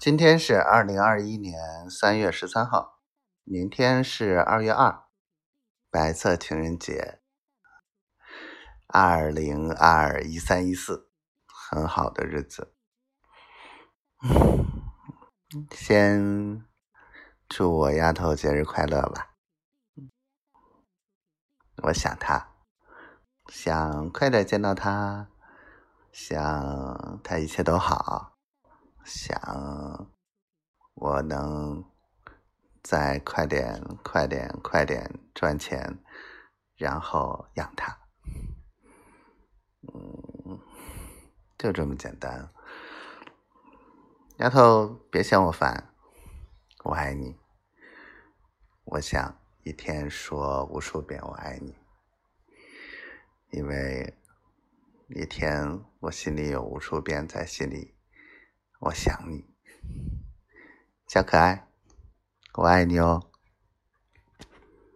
今天是二零二一年三月十三号，明天是二月二，白色情人节。二零二一三一四，很好的日子。先祝我丫头节日快乐吧。我想她，想快点见到她，想她一切都好。想我能再快点、快点、快点赚钱，然后养他。嗯，就这么简单。丫头，别嫌我烦，我爱你。我想一天说无数遍我爱你，因为一天我心里有无数遍在心里。我想你，小可爱，我爱你哦。